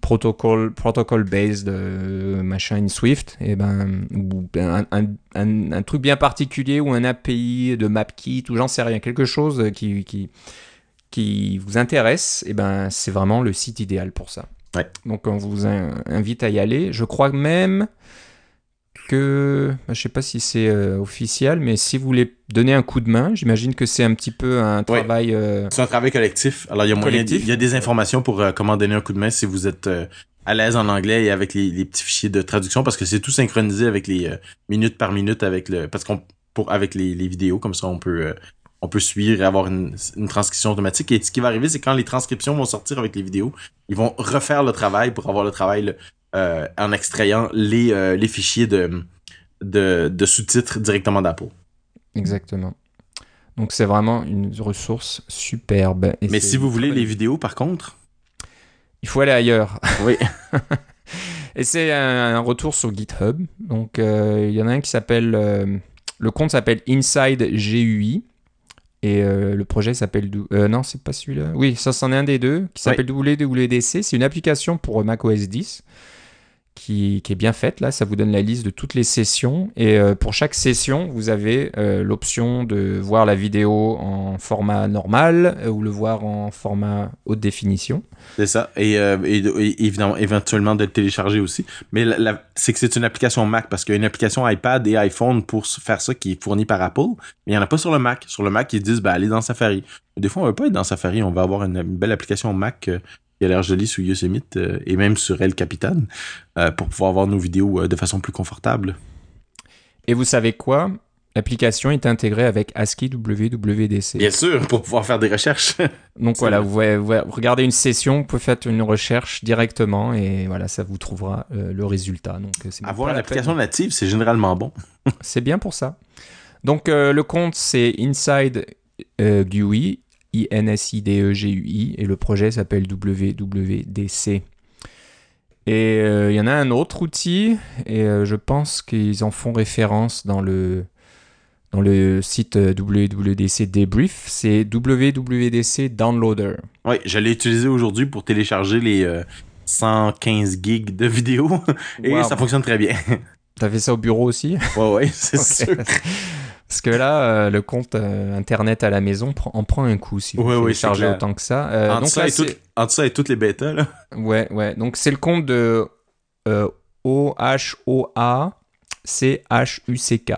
protocole, protocol based euh, machin in Swift, et ben, ou un, truc bien particulier ou un API de MapKit ou j'en sais rien, quelque chose qui vous intéresse, et ben, c'est vraiment le site idéal pour ça. Ouais. Donc on vous invite à y aller. Je crois même que, je sais pas si c'est euh, officiel, mais si vous voulez donner un coup de main, j'imagine que c'est un petit peu un travail. Euh, c'est un travail collectif. Alors il y a moyen, il y a des informations pour euh, comment donner un coup de main si vous êtes à l'aise en anglais et avec les, petits fichiers de traduction parce que c'est tout synchronisé avec les minutes par minute avec le, parce qu'on pour avec les, vidéos comme ça on peut on peut suivre et avoir une, une, transcription automatique. Et ce qui va arriver, c'est quand les transcriptions vont sortir avec les vidéos, ils vont refaire le travail pour avoir le travail euh, en extrayant les, euh, les fichiers de, de, sous-titres directement d'Apple. Exactement. Donc c'est vraiment une ressource superbe. Mais si vous voulez les vidéos, par contre, il faut aller ailleurs. Oui. et c'est un, retour sur GitHub. Donc euh, il y en a un qui s'appelle, le compte s'appelle Inside GUI. Et le projet s'appelle. non, c'est pas celui-là. Oui, ça, c'en est un des deux qui s'appelle WWDC. C'est une application pour macOS 10 qui, est bien faite. Là, ça vous donne la liste de toutes les sessions. Et euh, pour chaque session, vous avez euh, l'option de voir la vidéo en format normal euh, ou le voir en format haute définition. C'est ça. Et, évidemment, éventuellement d'être téléchargé aussi. Mais c'est que c'est une application Mac parce qu'il y a une application iPad et iPhone pour faire ça qui est fournie par Apple. Mais il n'y en a pas sur le Mac. Sur le Mac, ils disent, bah, allez dans Safari. Des fois, on ne veut pas être dans Safari. On va avoir une, belle application Mac qui a l'air joli sous Yosemite euh, et même sur El Capitan euh, pour pouvoir voir nos vidéos euh, de façon plus confortable. Et vous savez quoi? L'application est intégrée avec ASCII WWDC. Bien sûr, pour pouvoir faire des recherches. Donc voilà, vous, regardez une session, vous pouvez faire une recherche directement et voilà, ça vous trouvera le résultat. Donc, Avoir une application native, c'est généralement bon. c'est bien pour ça. Donc le compte, c'est Inside GUI, I-N-S-I-D-E-G-U-I, e et le projet s'appelle WWDC. Et euh, il y en a un autre outil, et euh, je pense qu'ils en font référence dans le, dans le site WWDC Debrief, c'est WWDC Downloader. Oui, j'allais utiliser aujourd'hui pour télécharger les 115 euh, gigs de vidéos, et ça fonctionne très bien. T'as fait ça au bureau aussi? Ouais, ouais, c'est sûr. Parce que là, euh, le compte euh, internet à la maison en prend un coup si vous ouais, ouais, chargez autant que ça. Euh, entre, donc ça et ça et toutes les bêtas, là. Ouais, ouais. Donc c'est le compte de O-H-O-A-C-H-U-C-K.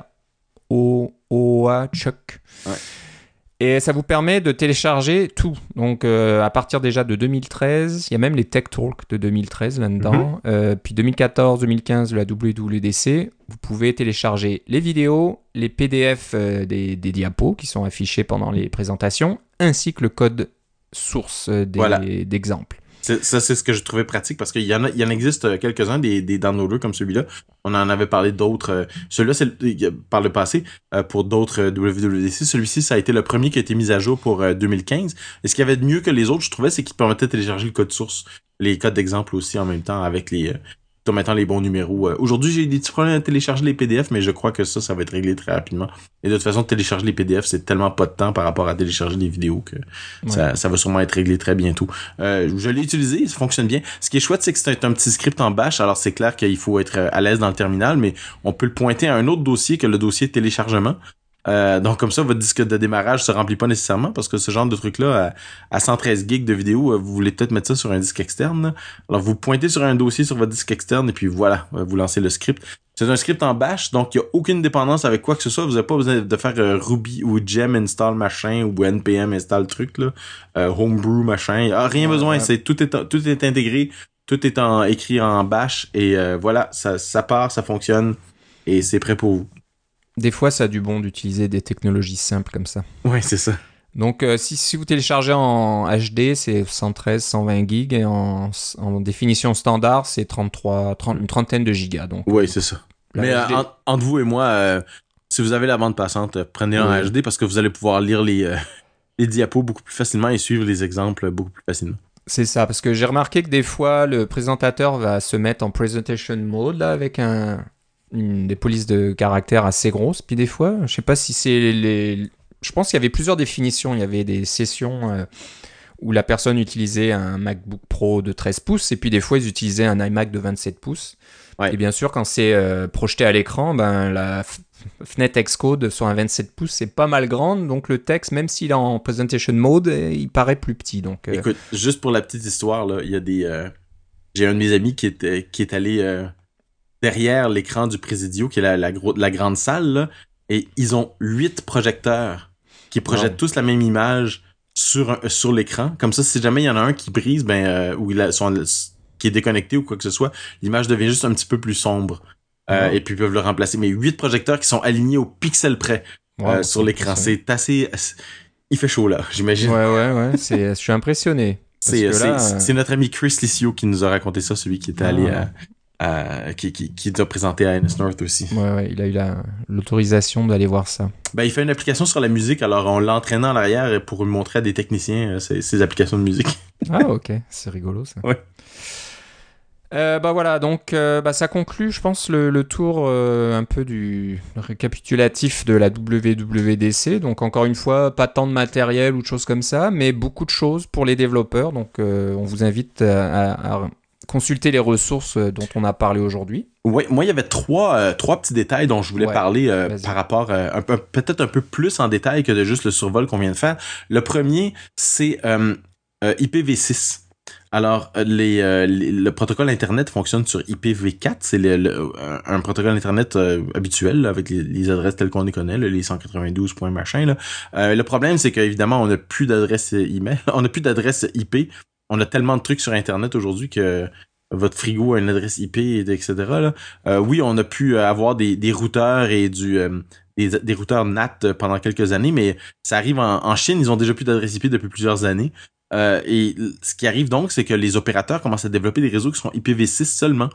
O-O-A-Chuck. Ouais. Et ça vous permet de télécharger tout. Donc, euh, à partir déjà de 2013, il y a même les Tech Talk de 2013 là-dedans. Mhm. Euh, puis 2014-2015 de la WWDC, vous pouvez télécharger les vidéos, les PDF euh, des, diapos qui sont affichés pendant les présentations, ainsi que le code source d'exemple. Ça, c'est ce que je trouvais pratique parce qu'il y en a, il y en existe euh, quelques-uns des, des downloaders comme celui-là. On en avait parlé d'autres. Euh, celui-là, c'est par le passé euh, pour d'autres WWDC. Celui-ci, ça a été le premier qui a été mis à jour pour 2015. Et ce qu'il avait de mieux que les autres, je trouvais, c'est qu'il permettait de télécharger le code source, les codes d'exemple aussi en même temps avec les, en mettant les bons numéros. Euh, aujourd'hui, j'ai des petits problèmes à télécharger les PDF, mais je crois que ça, ça va être réglé très rapidement. Et de toute façon, télécharger les PDF, c'est tellement pas de temps par rapport à télécharger les vidéos que ça, va sûrement être réglé très bientôt. Euh, je l'ai utilisé, ça fonctionne bien. Ce qui est chouette, c'est que c'est un, petit script en bash, alors c'est clair qu'il faut être à l'aise dans le terminal, mais on peut le pointer à un autre dossier que le dossier de téléchargement. Euh, donc comme ça, votre disque de démarrage se remplit pas nécessairement parce que ce genre de truc-là, à, 113 gigs de vidéo, euh, vous voulez peut-être mettre ça sur un disque externe. Alors vous pointez sur un dossier sur votre disque externe et puis voilà, euh, vous lancez le script. C'est un script en bash, donc il n'y a aucune dépendance avec quoi que ce soit. Vous n'avez pas besoin de faire Ruby ou Gem install machin ou NPM install truc là, Homebrew machin. Ah, rien besoin, c'est tout est tout est intégré, tout est en, écrit en bash et voilà, ça, ça part, ça fonctionne et c'est prêt pour vous. Des fois, ça a du bon d'utiliser des technologies simples comme ça. Ouais, c'est ça. Donc, euh, si, si, vous téléchargez en HD, c'est 113, 120 gigs, et en, en définition standard, c'est 33, 30, une trentaine de gigas. Donc, oui, c'est ça. Mais euh, entre vous et moi, euh, si vous avez la bande passante, prenez en HD parce que vous allez pouvoir lire les, les diapos beaucoup plus facilement et suivre les exemples beaucoup plus facilement. C'est ça, parce que j'ai remarqué que des fois, le présentateur va se mettre en presentation mode, là, avec un, des polices de caractère assez grosses. Puis des fois, je sais pas si c'est les... Je pense qu'il y avait plusieurs définitions. Il y avait des sessions euh, où la personne utilisait un MacBook Pro de 13 pouces, et puis des fois, ils utilisaient un iMac de 27 pouces. Et bien sûr, quand c'est euh, projeté à l'écran, ben, la fenêtre Xcode sur un 27 pouces, c'est pas mal grande. Donc le texte, même s'il est en presentation mode, eh, il paraît plus petit. Donc, euh, Écoute, juste pour la petite histoire, il y a des... J'ai un de mes amis qui est, qui est allé derrière l'écran du Présidio, qui est la, la, grande salle, là, et ils ont huit projecteurs qui projettent tous la même image sur, sur l'écran. Comme ça, si jamais il y en a un qui brise, ben, euh, ou il a, qui est déconnecté ou quoi que ce soit, l'image devient juste un petit peu plus sombre. Euh, et puis ils peuvent le remplacer. Mais huit projecteurs qui sont alignés au pixel près euh, sur l'écran. C'est assez... Il fait chaud là, j'imagine. Ouais, ouais, ouais. Je suis impressionné. C'est notre ami Chris Licio qui nous a raconté ça, celui qui était allé ah. à, euh, qui, qui, qui est présenté à NS North aussi. Ouais, ouais il a eu l'autorisation d'aller voir ça. Ben, il fait une application sur la musique, alors on l'entraînait en arrière pour lui montrer à des techniciens euh, ses, applications de musique. ah, ok, c'est rigolo ça. Ouais. Euh, bah voilà, donc euh, bah, ça conclut, je pense, le, le tour un peu du récapitulatif de la WWDC. Donc encore une fois, pas tant de matériel ou de choses comme ça, mais beaucoup de choses pour les développeurs. Donc on vous invite à, à, consulter les ressources euh, dont on a parlé aujourd'hui. Oui, moi, il y avait trois, euh, trois petits détails dont je voulais parler euh, par rapport, un peut-être un peu plus en détail que de juste le survol qu'on vient de faire. Le premier, c'est IPv6. Alors, les, le protocole Internet fonctionne sur IPv4. C'est un protocole Internet habituel avec les, adresses telles qu'on les connaît, les 192 points machin. le problème, c'est qu'évidemment, on n'a plus d'adresse email, on n'a plus d'adresse IP on a tellement de trucs sur Internet aujourd'hui que votre frigo a une adresse IP, etc. Euh, oui, on a pu avoir des, routeurs et du euh, des, routeurs NAT pendant quelques années, mais ça arrive en, Chine, ils ont déjà plus d'adresse IP depuis plusieurs années. Euh, et ce qui arrive donc, c'est que les opérateurs commencent à développer des réseaux qui sont IPv6 seulement.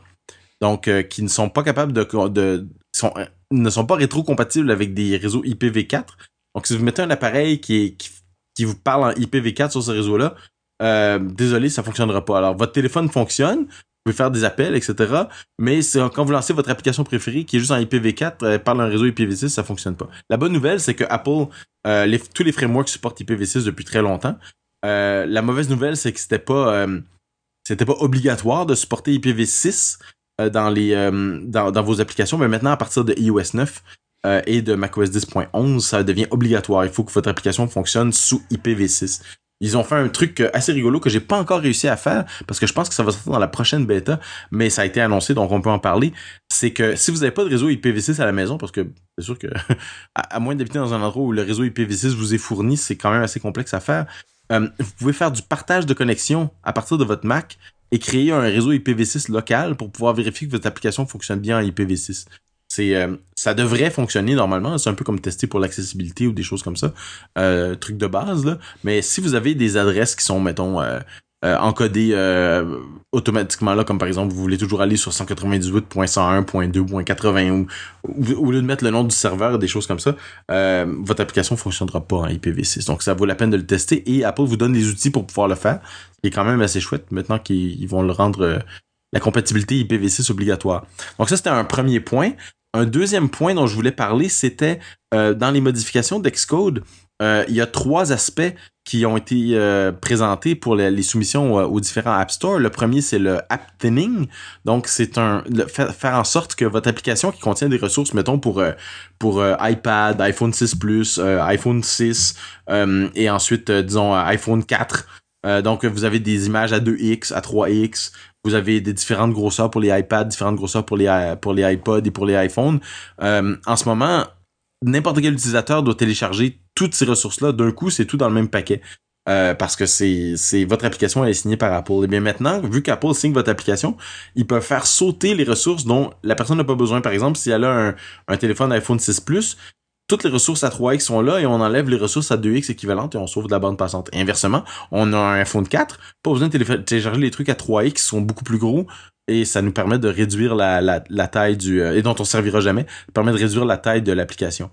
Donc, qui ne sont pas capables de... ne sont pas rétro-compatibles avec des réseaux IPv4. Donc, si vous mettez un appareil qui, qui vous parle en IPv4 sur ce réseau-là, euh, désolé, ça fonctionnera pas. Alors, votre téléphone fonctionne, vous pouvez faire des appels, etc. Mais quand vous lancez votre application préférée qui est juste en IPv4, euh, parle d'un réseau IPv6, ça fonctionne pas. La bonne nouvelle, c'est que Apple, euh, tous les frameworks supportent IPv6 depuis très longtemps. la mauvaise nouvelle, c'est que c'était pas, pas obligatoire de supporter IPv6 dans les, dans, dans, vos applications, mais maintenant à partir de iOS 9 et de macOS 10.11, ça devient obligatoire. Il faut que votre application fonctionne sous IPv6 ils ont fait un truc euh, assez rigolo que j'ai pas encore réussi à faire parce que je pense que ça va sortir dans la prochaine bêta, mais ça a été annoncé donc on peut en parler. C'est que si vous n'avez pas de réseau IPv6 à la maison, parce que c'est sûr que à, moins d'habiter dans un endroit où le réseau IPv6 vous est fourni, c'est quand même assez complexe à faire. Euh, vous pouvez faire du partage de connexion à partir de votre Mac et créer un réseau IPv6 local pour pouvoir vérifier que votre application fonctionne bien en IPv6. C'est, euh, ça devrait fonctionner normalement. C'est un peu comme tester pour l'accessibilité ou des choses comme ça, euh, truc de base là. Mais si vous avez des adresses qui sont, mettons, euh, encodées automatiquement là, comme par exemple vous voulez toujours aller sur 198.101.2.80 ou, au lieu de mettre le nom du serveur, des choses comme ça, votre application fonctionnera pas en IPv6. Donc ça vaut la peine de le tester et Apple vous donne les outils pour pouvoir le faire. C'est quand même assez chouette maintenant qu'ils vont le rendre la compatibilité IPv6 obligatoire. Donc ça, c'était un premier point. Un deuxième point dont je voulais parler, c'était euh, dans les modifications d'Xcode, euh, il y a trois aspects qui ont été euh, présentés pour les, soumissions aux différents App Store. Le premier, c'est le app thinning. Donc, c'est un faire en sorte que votre application qui contient des ressources, mettons pour pour iPad, iPhone 6 Plus, iPhone 6 et ensuite disons iPhone 4. donc, vous avez des images à 2x, à 3x, vous avez des différentes grosseurs pour les iPads, différentes grosseurs pour les, pour les iPods et pour les iPhones. Euh, en ce moment, n'importe quel utilisateur doit télécharger toutes ces ressources-là d'un coup, c'est tout dans le même paquet. Euh, parce que c'est, votre application est signée par Apple. Et bien maintenant, vu qu'Apple signe votre application, ils peuvent faire sauter les ressources dont la personne n'a pas besoin. Par exemple, si elle a un, un téléphone iPhone 6 Plus, toutes les ressources à 3X sont là et on enlève les ressources à 2X équivalentes et on sauve de la bande passante. Et inversement, on a un iPhone 4, pas besoin de télécharger les trucs à 3X qui sont beaucoup plus gros et ça nous permet de réduire la, taille du... Euh, et dont on servira jamais, permet de réduire la taille de l'application.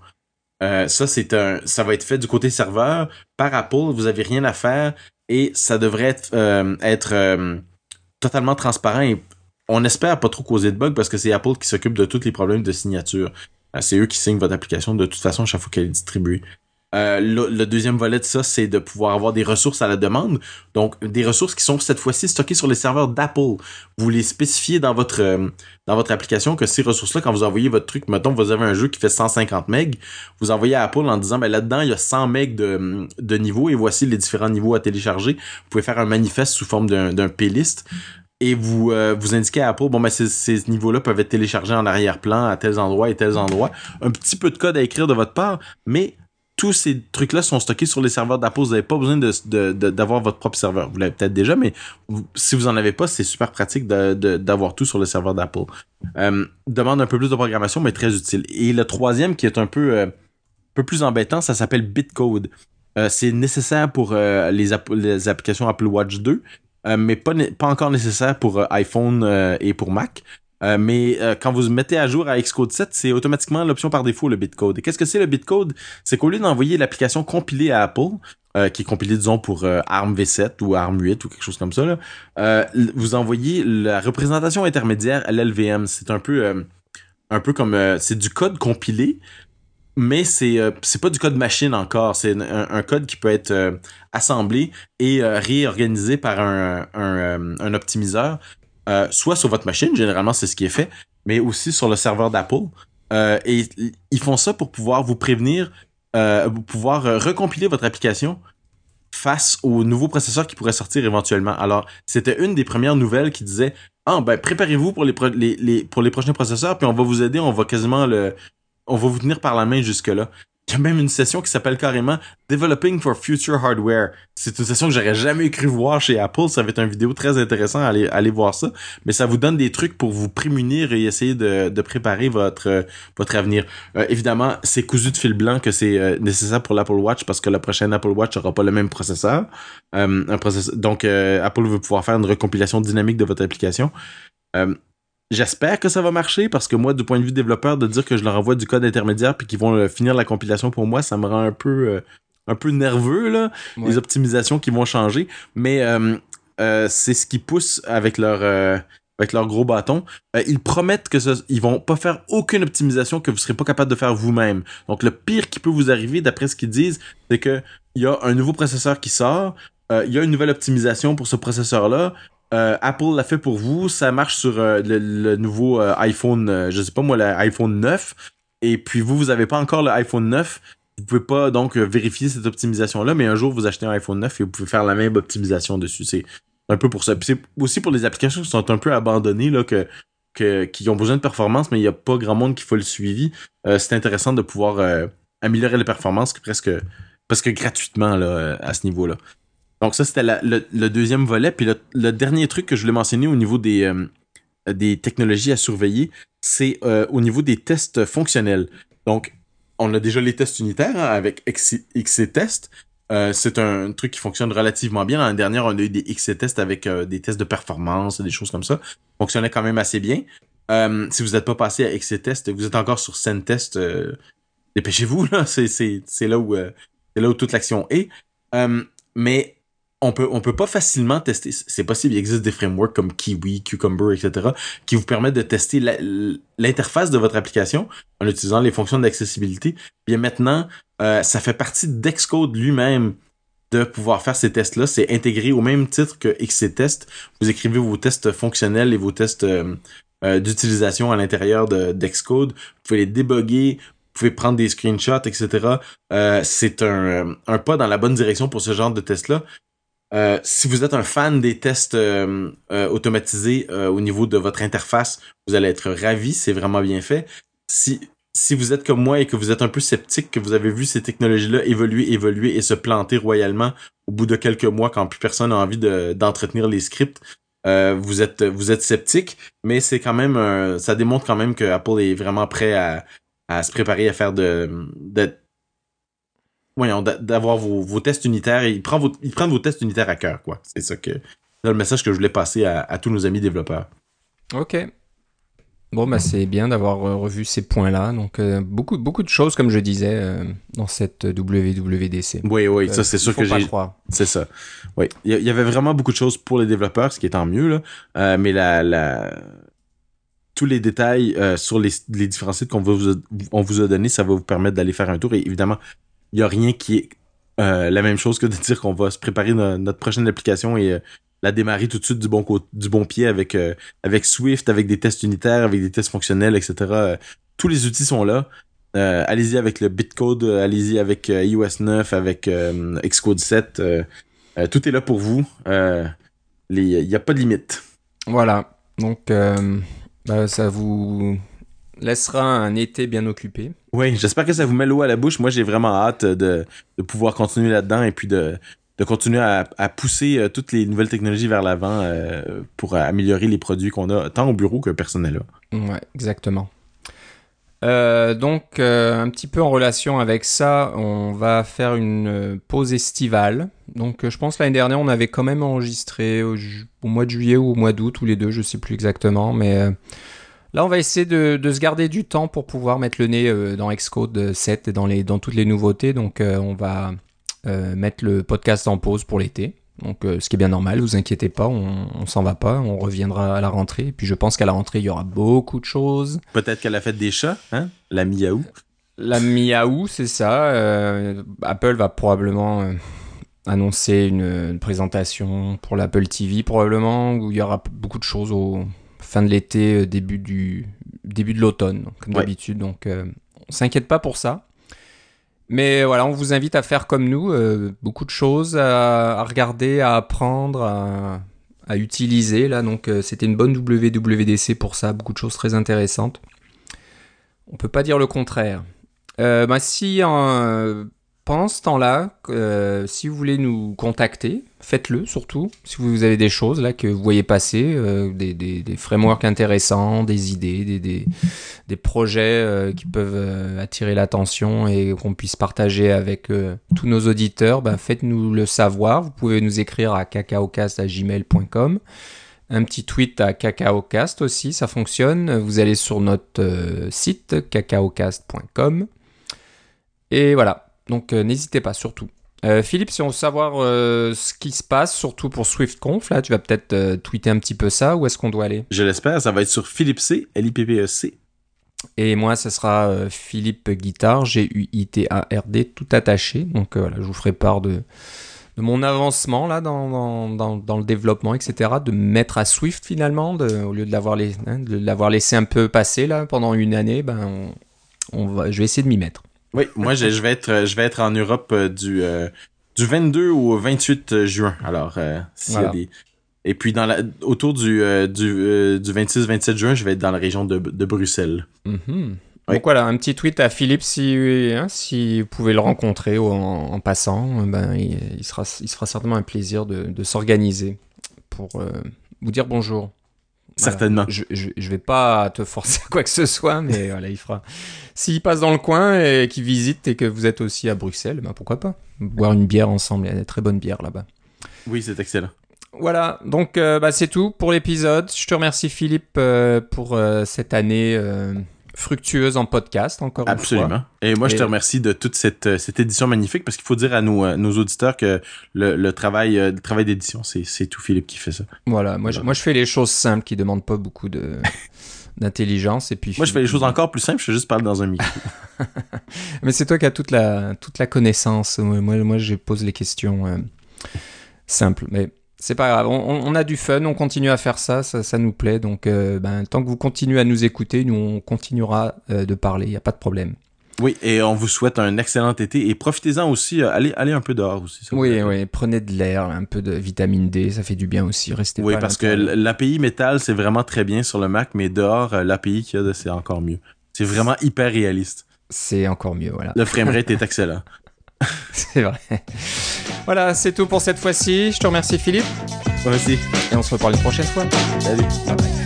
Euh, ça, c'est un, ça va être fait du côté serveur par Apple. Vous avez rien à faire et ça devrait être, euh, être totalement transparent et on espère pas trop causer de bugs parce que c'est Apple qui s'occupe de tous les problèmes de signature. C'est eux qui signent votre application de toute façon chaque fois qu'elle est distribuée. Euh, le, deuxième volet de ça, c'est de pouvoir avoir des ressources à la demande. Donc, des ressources qui sont cette fois-ci stockées sur les serveurs d'Apple. Vous les spécifiez dans votre euh, application que ces ressources-là, quand vous envoyez votre truc, mettons, vous avez un jeu qui fait 150 MB, vous envoyez à Apple en disant, ben là-dedans, il y a 100 MB de, de niveau et voici les différents niveaux à télécharger. Vous pouvez faire un manifeste sous forme d'un playlist et vous euh, vous indiquez à Apple bon ben ces, niveaux-là peuvent être téléchargés en arrière-plan à tels endroits et tels endroits un petit peu de code à écrire de votre part mais tous ces trucs-là sont stockés sur les serveurs d'Apple. Vous n'avez pas besoin d'avoir votre propre serveur. Vous l'avez peut-être déjà, mais si vous en avez pas, c'est super pratique d'avoir tout sur le serveur d'Apple. Euh, demande un peu plus de programmation, mais très utile. Et le troisième, qui est un peu, euh, peu plus embêtant, ça s'appelle Bitcode. C'est nécessaire pour les, applications Apple Watch 2, mais pas, pas encore nécessaire pour iPhone et pour Mac. Euh, mais euh, quand vous mettez à jour à Xcode 7, c'est automatiquement l'option par défaut, le bitcode. Et qu'est-ce que c'est le bitcode? C'est qu'au lieu d'envoyer l'application compilée à Apple, euh, qui est compilée, disons, pour ARM V7 ou ARM 8 ou quelque chose comme ça, là, vous envoyez la représentation intermédiaire à l'LVM. C'est un peu un peu comme c'est du code compilé, mais c'est c'est pas du code machine encore. C'est un, code qui peut être assemblé et réorganisé par un, un, un optimiseur euh, soit sur votre machine, généralement c'est ce qui est fait, mais aussi sur le serveur d'Apple. Euh, et ils font ça pour pouvoir vous prévenir, euh, pouvoir euh, recompiler votre application face aux nouveaux processeurs qui pourraient sortir éventuellement. Alors, c'était une des premières nouvelles qui disait Ah ben préparez-vous pour les, les, pour les prochains processeurs, puis on va vous aider, on va quasiment le. On va vous tenir par la main jusque-là. Il y a même une session qui s'appelle carrément Developing for Future Hardware. C'est une session que j'aurais jamais cru voir chez Apple. Ça va être une vidéo très intéressante. Allez, aller voir ça. Mais ça vous donne des trucs pour vous prémunir et essayer de, préparer votre, euh, votre avenir. Euh, évidemment, c'est cousu de fil blanc que c'est euh, nécessaire pour l'Apple Watch parce que la prochaine Apple Watch aura pas le même processeur. processeur donc, Apple veut pouvoir faire une recompilation dynamique de votre application. J'espère que ça va marcher parce que moi, du point de vue développeur, de dire que je leur envoie du code intermédiaire puis qu'ils vont euh, finir la compilation pour moi, ça me rend un peu euh, un peu nerveux là. Les optimisations qui vont changer, mais euh, c'est ce qui pousse avec leur avec leur gros bâton. ils promettent que ça, ils vont pas faire aucune optimisation que vous serez pas capable de faire vous-même. Donc le pire qui peut vous arriver, d'après ce qu'ils disent, c'est que il y a un nouveau processeur qui sort. Il y a une nouvelle optimisation pour ce processeur-là. Euh, Apple l'a fait pour vous, ça marche sur euh, le, nouveau euh, iPhone, je sais pas moi, l'iPhone 9. Et puis vous, vous avez pas encore l'iPhone 9. Vous pouvez pas donc vérifier cette optimisation-là, mais un jour vous achetez un iPhone 9 et vous pouvez faire la même optimisation dessus. C'est un peu pour ça. C'est aussi pour les applications qui sont un peu abandonnées, qui ont besoin de performance, mais il n'y a pas grand monde qui fait le suivi. c'est intéressant de pouvoir améliorer les performances presque presque gratuitement à ce niveau-là. Donc ça, c'était le, deuxième volet. Puis le, dernier truc que je voulais mentionner au niveau des, euh, des technologies à surveiller, c'est euh, au niveau des tests fonctionnels. Donc, on a déjà les tests unitaires hein, avec XC-Test. Euh, c'est un truc qui fonctionne relativement bien. L'année dernière, on a eu des XC-Tests avec des tests de performance, des choses comme ça. Fonctionnait quand même assez bien. si vous n'êtes pas passé à XC-Test, vous êtes encore sur SendTest, dépêchez-vous. C'est là où c'est là où toute l'action est. mais on peut on peut pas facilement tester. C'est possible, il existe des frameworks comme Kiwi, Cucumber, etc. qui vous permettent de tester l'interface de votre application en utilisant les fonctions d'accessibilité. Bien maintenant, euh, ça fait partie d'Xcode lui-même de pouvoir faire ces tests-là. C'est intégré au même titre que XCTest. Vous écrivez vos tests fonctionnels et vos tests euh, euh, d'utilisation à l'intérieur d'Xcode. vous pouvez les débugger, vous pouvez prendre des screenshots, etc. c'est un, un, pas dans la bonne direction pour ce genre de test-là. Euh, si vous êtes un fan des tests euh, euh, automatisés au niveau de votre interface, vous allez être ravi, c'est vraiment bien fait. Si si vous êtes comme moi et que vous êtes un peu sceptique, que vous avez vu ces technologies-là évoluer, évoluer et se planter royalement au bout de quelques mois quand plus personne n'a envie d'entretenir les scripts, vous êtes vous êtes sceptique, mais c'est quand même ça démontre quand même que Apple est vraiment prêt à, à se préparer à faire de, de voyons, d'avoir vos, vos, tests unitaires. ils, prennent vos, ils prennent vos tests unitaires à cœur, quoi. C'est ça que. C'est le message que je voulais passer à, tous nos amis développeurs. OK. Bon, bah, c'est bien d'avoir revu ces points-là. Donc, beaucoup, beaucoup de choses, comme je disais, dans cette WWDC. Oui, oui, ça, c'est sûr que j'ai. C'est ça. Oui. Il y, avait vraiment beaucoup de choses pour les développeurs, ce qui est tant mieux, là. mais la, la, tous les détails sur les, les différents sites qu'on vous, on vous a donné, ça va vous permettre d'aller faire un tour. Et évidemment, il n'y a rien qui est la même chose que de dire qu'on va se préparer notre prochaine application et la démarrer tout de suite du bon du bon pied avec euh, avec Swift, avec des tests unitaires, avec des tests fonctionnels, etc. Euh, tous les outils sont là. Euh, allez-y avec le bitcode, allez-y avec iOS 9, avec Xcode 7. tout est là pour vous. Il n'y a pas de limite. Voilà. Donc, bah, ça vous laissera un été bien occupé. Oui, j'espère que ça vous met l'eau à la bouche. Moi, j'ai vraiment hâte de, de pouvoir continuer là-dedans et puis de, de continuer à, pousser euh, toutes les nouvelles technologies vers l'avant euh, pour améliorer les produits qu'on a, tant au bureau que personnel. Ouais, exactement. Euh, donc, un petit peu en relation avec ça, on va faire une pause estivale. Donc, je pense l'année dernière, on avait quand même enregistré au, mois de juillet ou au mois d'août, tous les deux, je sais plus exactement, mais là, on va essayer de, se garder du temps pour pouvoir mettre le nez dans Xcode 7 et dans, les, dans toutes les nouveautés. Donc, on va euh, mettre le podcast en pause pour l'été. Donc, euh, ce qui est bien normal, vous inquiétez pas, on, on s'en va pas, on reviendra à la rentrée. Et puis, je pense qu'à la rentrée, il y aura beaucoup de choses. Peut-être qu'à la fête des chats, hein La miaou. La miaou, c'est ça. Euh, Apple va probablement annoncer une, présentation pour l'Apple TV, probablement, où il y aura beaucoup de choses au fin de l'été, début du début de l'automne, comme d'habitude. Donc, on s'inquiète pas pour ça. Mais voilà, on vous invite à faire comme nous, euh, beaucoup de choses à, regarder, à apprendre, à, utiliser. Là, donc euh, c'était une bonne WWDC pour ça, beaucoup de choses très intéressantes. On peut pas dire le contraire. Euh, bah, si pendant ce temps-là, euh, si vous voulez nous contacter, faites-le surtout. Si vous avez des choses là que vous voyez passer, euh, des, frameworks intéressants, des idées, des, projets euh, qui peuvent attirer l'attention et qu'on puisse partager avec tous nos auditeurs, ben, faites-nous le savoir. Vous pouvez nous écrire à cacaocast.gmail.com. Un petit tweet à cacaocast aussi, ça fonctionne. Vous allez sur notre site cacaocast.com. Et voilà, donc euh, n'hésitez pas surtout. Euh, Philippe, si on veut savoir euh, ce qui se passe, surtout pour SwiftConf, là, tu vas peut-être tweeter un petit peu ça. Où est-ce qu'on doit aller? Je l'espère. Ça va être sur Philippe C, L-I-P-P-E-C. Et moi, ce sera Philippe Guitard, G-U-I-T-A-R-D, tout attaché. Donc voilà, je vous ferai part de, de mon avancement là dans, dans, dans, le développement, etc. De mettre à Swift finalement, de, au lieu de l'avoir, hein, de l'avoir laissé un peu passer là pendant une année, ben, on va, je vais essayer de m'y mettre. Oui, moi je, vais être je vais être en Europe euh, du euh, du 22 au 28 juin. Alors euh, s'il y a des et puis dans la autour du du, du 26 27 juin, je vais être dans la région de, de Bruxelles. Mm Donc voilà, un petit tweet à Philippe si hein, si vous pouvez le rencontrer en, en passant, ben il, sera il sera certainement un plaisir de, de s'organiser pour vous dire bonjour. Certainement. Je, je, je, vais pas te forcer à quoi que ce soit, mais voilà, il fera. S'il passe dans le coin et qu'il visite et que vous êtes aussi à Bruxelles, ben pourquoi pas? Boire une bière ensemble, il y a des très bonnes bières là-bas. Oui, c'est excellent. Voilà, donc euh, bah, c'est tout pour l'épisode. Je te remercie Philippe euh, pour euh, cette année fructueuse en podcast encore Absolument. une fois. Et moi, je te remercie de toute cette, cette édition magnifique parce qu'il faut dire à nos, nos auditeurs que le, le travail, le travail d'édition, c'est tout Philippe qui fait ça. Voilà, moi, Je, moi je fais les choses simples qui demandent pas beaucoup de d'intelligence et puis moi je fais les choses encore plus simples je fais juste parler dans un micro mais c'est toi qui as toute la toute la connaissance moi moi je pose les questions euh, simples mais c'est pas grave on, a du fun on continue à faire ça ça, nous plaît donc euh, ben, tant que vous continuez à nous écouter nous on continuera euh, de parler il y a pas de problème oui, et on vous souhaite un excellent été et profitez-en aussi, euh, allez, allez un peu dehors aussi. oui, oui, prenez de l'air, un peu de vitamine D, ça fait du bien aussi. Restez Oui, parce que l'API métal, c'est vraiment très bien sur le Mac, mais dehors, l'API qu'il y a, c'est encore mieux. C'est vraiment hyper réaliste. C'est encore mieux, voilà. Le framerate est excellent. c'est vrai. Voilà, c'est tout pour cette fois-ci. Je te remercie Philippe. Moi aussi. Et on se reparle une prochaine fois. Salut. Bye bye.